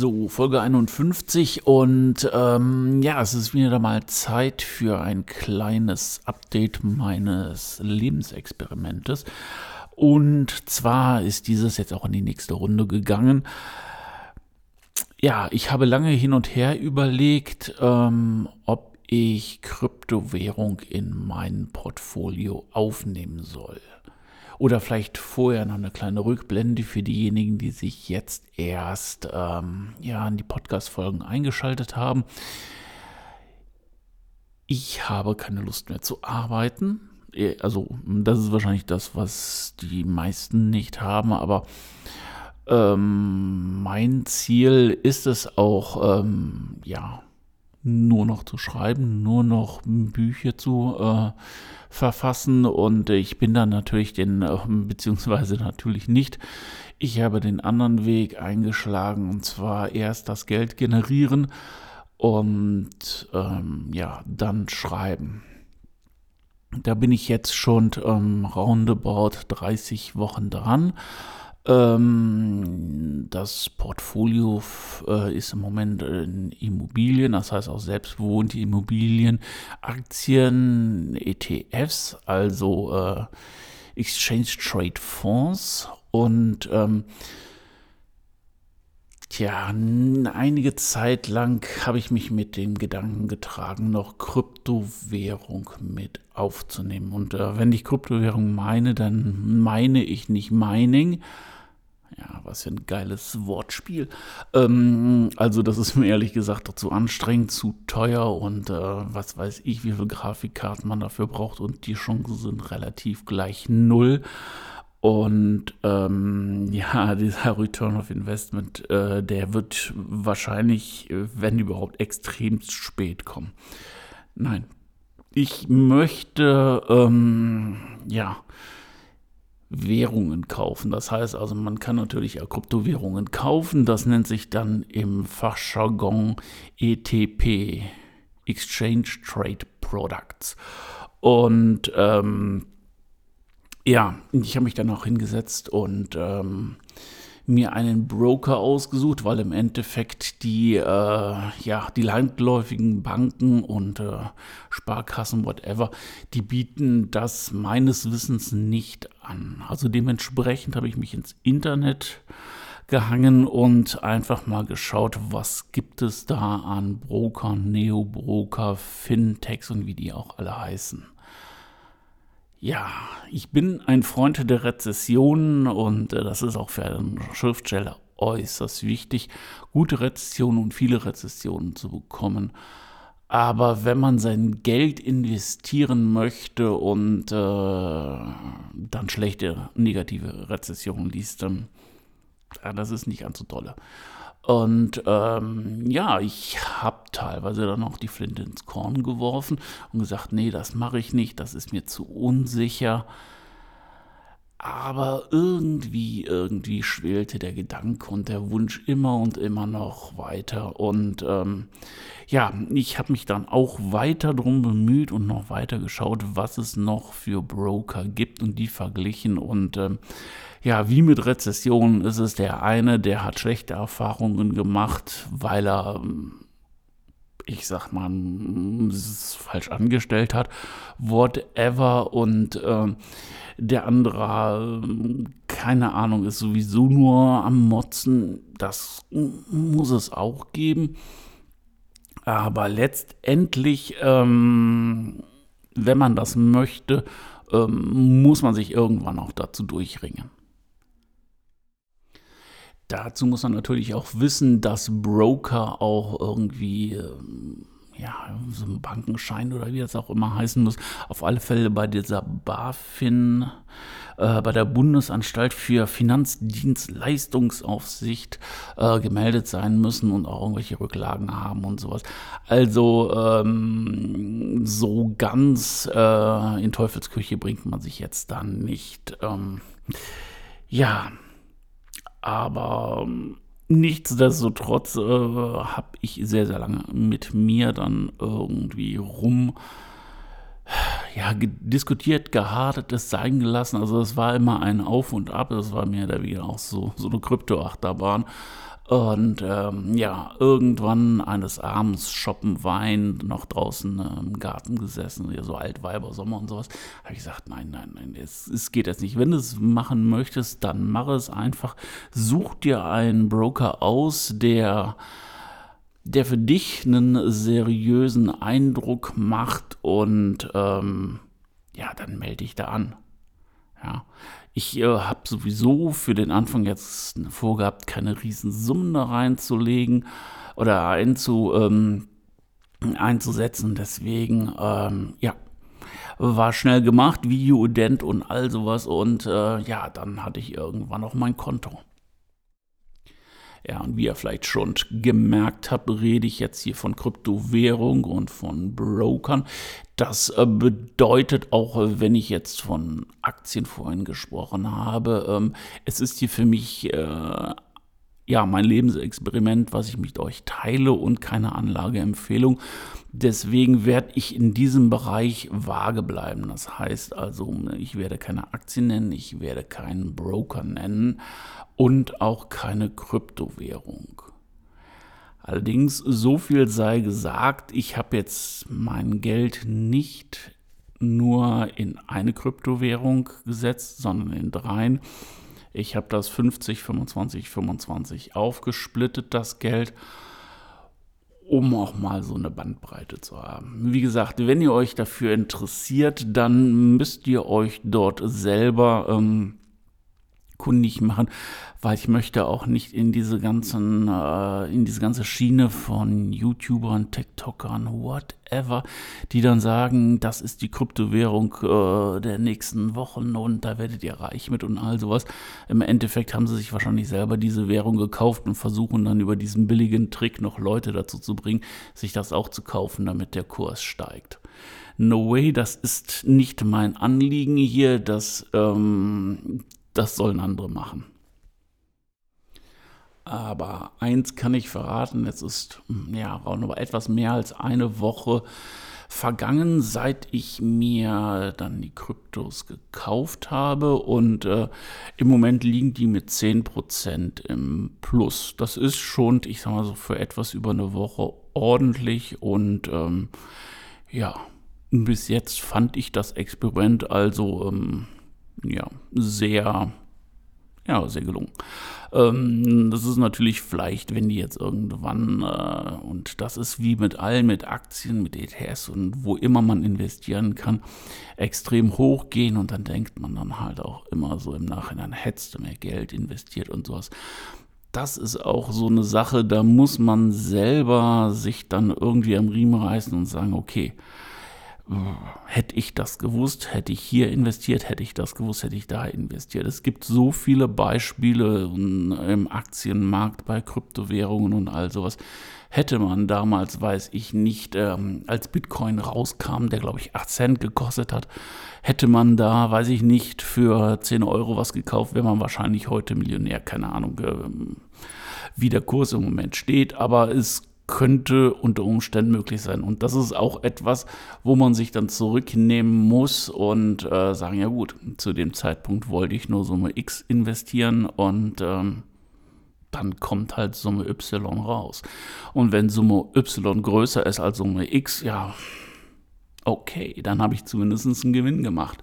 So, Folge 51 und ähm, ja, es ist wieder mal Zeit für ein kleines Update meines Lebensexperimentes. Und zwar ist dieses jetzt auch in die nächste Runde gegangen. Ja, ich habe lange hin und her überlegt, ähm, ob ich Kryptowährung in mein Portfolio aufnehmen soll. Oder vielleicht vorher noch eine kleine Rückblende für diejenigen, die sich jetzt erst ähm, ja, in die Podcast-Folgen eingeschaltet haben. Ich habe keine Lust mehr zu arbeiten. Äh, also, das ist wahrscheinlich das, was die meisten nicht haben, aber ähm, mein Ziel ist es auch, ähm, ja, nur noch zu schreiben, nur noch Bücher zu äh, verfassen und ich bin dann natürlich den, äh, beziehungsweise natürlich nicht, ich habe den anderen Weg eingeschlagen und zwar erst das Geld generieren und ähm, ja, dann schreiben. Da bin ich jetzt schon ähm, roundabout 30 Wochen dran ähm, das Portfolio äh, ist im Moment in Immobilien, das heißt auch selbstbewohnte Immobilien, Aktien, ETFs, also äh, Exchange Trade Fonds. Und ähm, Tja, einige Zeit lang habe ich mich mit dem Gedanken getragen, noch Kryptowährung mit aufzunehmen. Und äh, wenn ich Kryptowährung meine, dann meine ich nicht Mining, ja, was für ein geiles Wortspiel. Ähm, also, das ist mir ehrlich gesagt doch zu anstrengend, zu teuer und äh, was weiß ich, wie viele Grafikkarten man dafür braucht und die Chancen sind relativ gleich null. Und ähm, ja, dieser Return of Investment, äh, der wird wahrscheinlich, wenn überhaupt, extrem spät kommen. Nein, ich möchte, ähm, ja, Währungen kaufen. Das heißt also, man kann natürlich auch Kryptowährungen kaufen. Das nennt sich dann im Fachjargon ETP, Exchange Trade Products. Und ähm, ja, ich habe mich dann auch hingesetzt und ähm, mir einen Broker ausgesucht, weil im Endeffekt die, äh, ja, die landläufigen Banken und äh, Sparkassen, whatever, die bieten das meines Wissens nicht an. Also dementsprechend habe ich mich ins Internet gehangen und einfach mal geschaut, was gibt es da an Brokern, Neo-Broker, Fintechs und wie die auch alle heißen. Ja, ich bin ein Freund der Rezessionen und äh, das ist auch für einen Schriftsteller äußerst wichtig, gute Rezessionen und viele Rezessionen zu bekommen. Aber wenn man sein Geld investieren möchte und äh, dann schlechte negative Rezessionen liest, dann, ja, das ist nicht ganz so tolle. Und ähm, ja, ich habe teilweise dann auch die Flinte ins Korn geworfen und gesagt, nee, das mache ich nicht, das ist mir zu unsicher. Aber irgendwie, irgendwie schwelte der Gedanke und der Wunsch immer und immer noch weiter. Und ähm, ja, ich habe mich dann auch weiter drum bemüht und noch weiter geschaut, was es noch für Broker gibt und die verglichen. Und ähm, ja, wie mit Rezessionen ist es der eine, der hat schlechte Erfahrungen gemacht, weil er, ich sag mal, falsch angestellt hat, whatever. Und äh, der andere, keine Ahnung, ist sowieso nur am Motzen. Das muss es auch geben. Aber letztendlich, ähm, wenn man das möchte, ähm, muss man sich irgendwann auch dazu durchringen. Dazu muss man natürlich auch wissen, dass Broker auch irgendwie, ähm, ja, so ein Bankenschein oder wie das auch immer heißen muss, auf alle Fälle bei dieser BaFin äh, bei der Bundesanstalt für Finanzdienstleistungsaufsicht äh, gemeldet sein müssen und auch irgendwelche Rücklagen haben und sowas. Also ähm, so ganz äh, in Teufelsküche bringt man sich jetzt dann nicht. Ähm, ja, aber ähm, nichtsdestotrotz äh, habe ich sehr, sehr lange mit mir dann irgendwie rum ja, diskutiert, gehadert, es sein gelassen. Also es war immer ein Auf und Ab. Es war mehr oder weniger auch so, so eine Kryptoachterbahn. Und ähm, ja, irgendwann eines Abends shoppen Wein, noch draußen äh, im Garten gesessen, ja, so Altweiber, Sommer und sowas, habe ich gesagt, nein, nein, nein, es, es geht jetzt nicht. Wenn du es machen möchtest, dann mach es einfach. Such dir einen Broker aus, der der für dich einen seriösen Eindruck macht und ähm, ja, dann melde dich da an. Ja. Ich äh, habe sowieso für den Anfang jetzt vorgehabt, keine Riesensummen da reinzulegen oder einzu, ähm, einzusetzen. Deswegen, ähm, ja, war schnell gemacht, Video-Ident und all sowas. Und äh, ja, dann hatte ich irgendwann auch mein Konto. Ja, und wie ihr vielleicht schon gemerkt habt, rede ich jetzt hier von Kryptowährung und von Brokern. Das äh, bedeutet auch, wenn ich jetzt von Aktien vorhin gesprochen habe, ähm, es ist hier für mich äh, ja, mein Lebensexperiment, was ich mit euch teile und keine Anlageempfehlung. Deswegen werde ich in diesem Bereich vage bleiben. Das heißt also, ich werde keine Aktien nennen, ich werde keinen Broker nennen und auch keine Kryptowährung. Allerdings, so viel sei gesagt, ich habe jetzt mein Geld nicht nur in eine Kryptowährung gesetzt, sondern in dreien. Ich habe das 50, 25, 25 aufgesplittet, das Geld, um auch mal so eine Bandbreite zu haben. Wie gesagt, wenn ihr euch dafür interessiert, dann müsst ihr euch dort selber ähm, kundig machen, weil ich möchte auch nicht in diese ganzen, äh, in diese ganze Schiene von YouTubern, TikTokern, whatever, die dann sagen, das ist die Kryptowährung äh, der nächsten Wochen und da werdet ihr reich mit und all sowas. Im Endeffekt haben sie sich wahrscheinlich selber diese Währung gekauft und versuchen dann über diesen billigen Trick noch Leute dazu zu bringen, sich das auch zu kaufen, damit der Kurs steigt. No way, das ist nicht mein Anliegen hier, dass ähm, das sollen andere machen. Aber eins kann ich verraten, es ist hm, ja etwas mehr als eine Woche vergangen, seit ich mir dann die Kryptos gekauft habe und äh, im Moment liegen die mit 10% im Plus. Das ist schon, ich sag mal so, für etwas über eine Woche ordentlich und ähm, ja, bis jetzt fand ich das Experiment also ähm, ja, sehr, ja, sehr gelungen. Ähm, das ist natürlich vielleicht, wenn die jetzt irgendwann, äh, und das ist wie mit allen, mit Aktien, mit ETS und wo immer man investieren kann, extrem hochgehen und dann denkt man dann halt auch immer so im Nachhinein, hättest du mehr Geld investiert und sowas das ist auch so eine Sache, da muss man selber sich dann irgendwie am Riemen reißen und sagen, okay, hätte ich das gewusst, hätte ich hier investiert, hätte ich das gewusst, hätte ich da investiert. Es gibt so viele Beispiele im Aktienmarkt bei Kryptowährungen und all sowas. Hätte man damals, weiß ich nicht, ähm, als Bitcoin rauskam, der glaube ich 8 Cent gekostet hat, hätte man da, weiß ich nicht, für 10 Euro was gekauft, wäre man wahrscheinlich heute Millionär. Keine Ahnung, äh, wie der Kurs im Moment steht, aber es könnte unter Umständen möglich sein. Und das ist auch etwas, wo man sich dann zurücknehmen muss und äh, sagen, ja gut, zu dem Zeitpunkt wollte ich nur Summe X investieren und ähm, dann kommt halt Summe Y raus. Und wenn Summe Y größer ist als Summe X, ja, okay, dann habe ich zumindest einen Gewinn gemacht.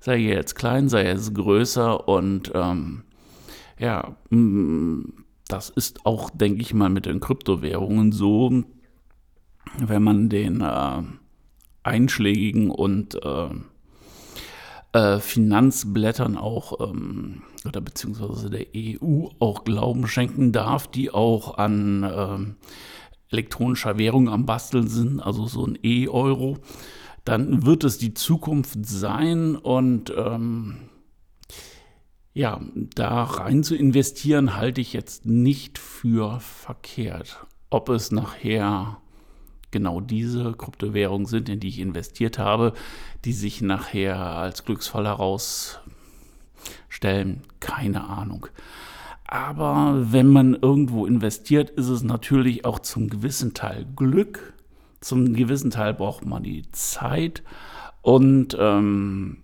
Sei jetzt klein, sei er jetzt größer und ähm, ja, das ist auch, denke ich mal, mit den Kryptowährungen so, wenn man den äh, einschlägigen und äh, äh, Finanzblättern auch ähm, oder beziehungsweise der EU auch Glauben schenken darf, die auch an äh, elektronischer Währung am Basteln sind, also so ein E-Euro, dann wird es die Zukunft sein und ähm, Ja, da rein zu investieren halte ich jetzt nicht für verkehrt. Ob es nachher genau diese Kryptowährungen sind, in die ich investiert habe, die sich nachher als Glücksfall herausstellen, keine Ahnung. Aber wenn man irgendwo investiert, ist es natürlich auch zum gewissen Teil Glück. Zum gewissen Teil braucht man die Zeit und ähm,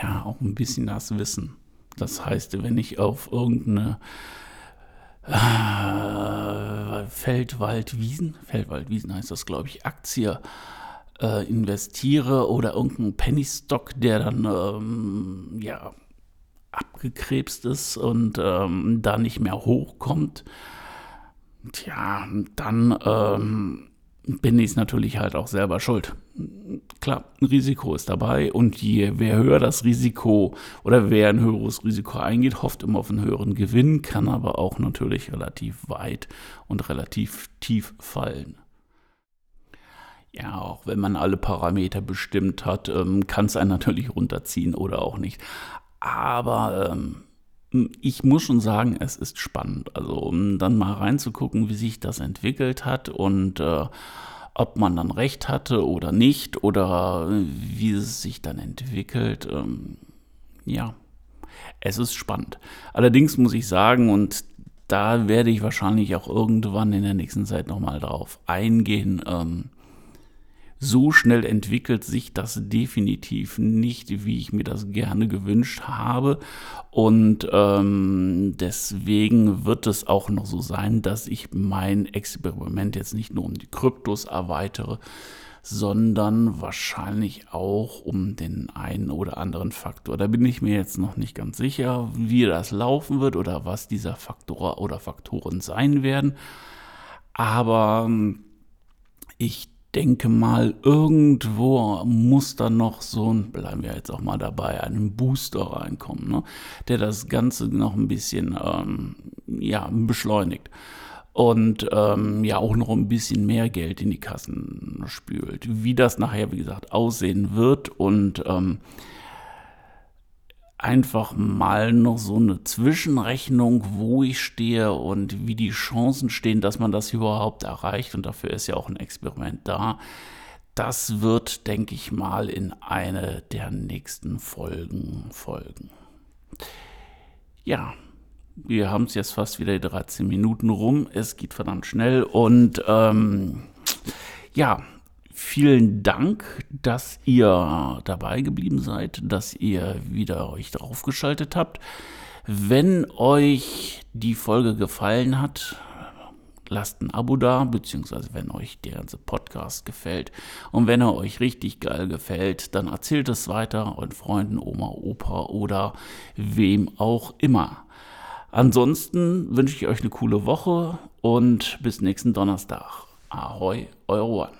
ja, auch ein bisschen das Wissen. Das heißt, wenn ich auf irgendeine äh, Feldwaldwiesen, Feldwaldwiesen heißt das, glaube ich, Aktie äh, investiere oder irgendeinen Penny Stock, der dann ähm, ja abgekrebst ist und ähm, da nicht mehr hochkommt, tja, dann ähm, bin ich natürlich halt auch selber schuld. Klar, ein Risiko ist dabei und je wer höher das Risiko oder wer ein höheres Risiko eingeht, hofft immer auf einen höheren Gewinn, kann aber auch natürlich relativ weit und relativ tief fallen. Ja, auch wenn man alle Parameter bestimmt hat, ähm, kann es einen natürlich runterziehen oder auch nicht. Aber ähm, ich muss schon sagen, es ist spannend. Also um dann mal reinzugucken, wie sich das entwickelt hat und äh, ob man dann recht hatte oder nicht oder wie es sich dann entwickelt. Ähm, ja, es ist spannend. Allerdings muss ich sagen, und da werde ich wahrscheinlich auch irgendwann in der nächsten Zeit nochmal drauf eingehen, ähm, so schnell entwickelt sich das definitiv nicht, wie ich mir das gerne gewünscht habe. Und ähm, deswegen wird es auch noch so sein, dass ich mein Experiment jetzt nicht nur um die Kryptos erweitere, sondern wahrscheinlich auch um den einen oder anderen Faktor. Da bin ich mir jetzt noch nicht ganz sicher, wie das laufen wird oder was dieser Faktor oder Faktoren sein werden. Aber ähm, ich denke mal, irgendwo muss da noch so ein, bleiben wir jetzt auch mal dabei, einen Booster reinkommen, ne? der das Ganze noch ein bisschen ähm, ja, beschleunigt. Und ähm, ja auch noch ein bisschen mehr Geld in die Kassen spült. Wie das nachher, wie gesagt, aussehen wird und ähm, einfach mal noch so eine Zwischenrechnung, wo ich stehe und wie die Chancen stehen, dass man das überhaupt erreicht. Und dafür ist ja auch ein Experiment da. Das wird, denke ich mal, in eine der nächsten Folgen folgen. Ja, wir haben es jetzt fast wieder 13 Minuten rum. Es geht verdammt schnell und ähm, ja, Vielen Dank, dass ihr dabei geblieben seid, dass ihr wieder euch draufgeschaltet habt. Wenn euch die Folge gefallen hat, lasst ein Abo da, beziehungsweise wenn euch der ganze Podcast gefällt. Und wenn er euch richtig geil gefällt, dann erzählt es weiter euren Freunden, Oma, Opa oder wem auch immer. Ansonsten wünsche ich euch eine coole Woche und bis nächsten Donnerstag. Ahoi, eure One.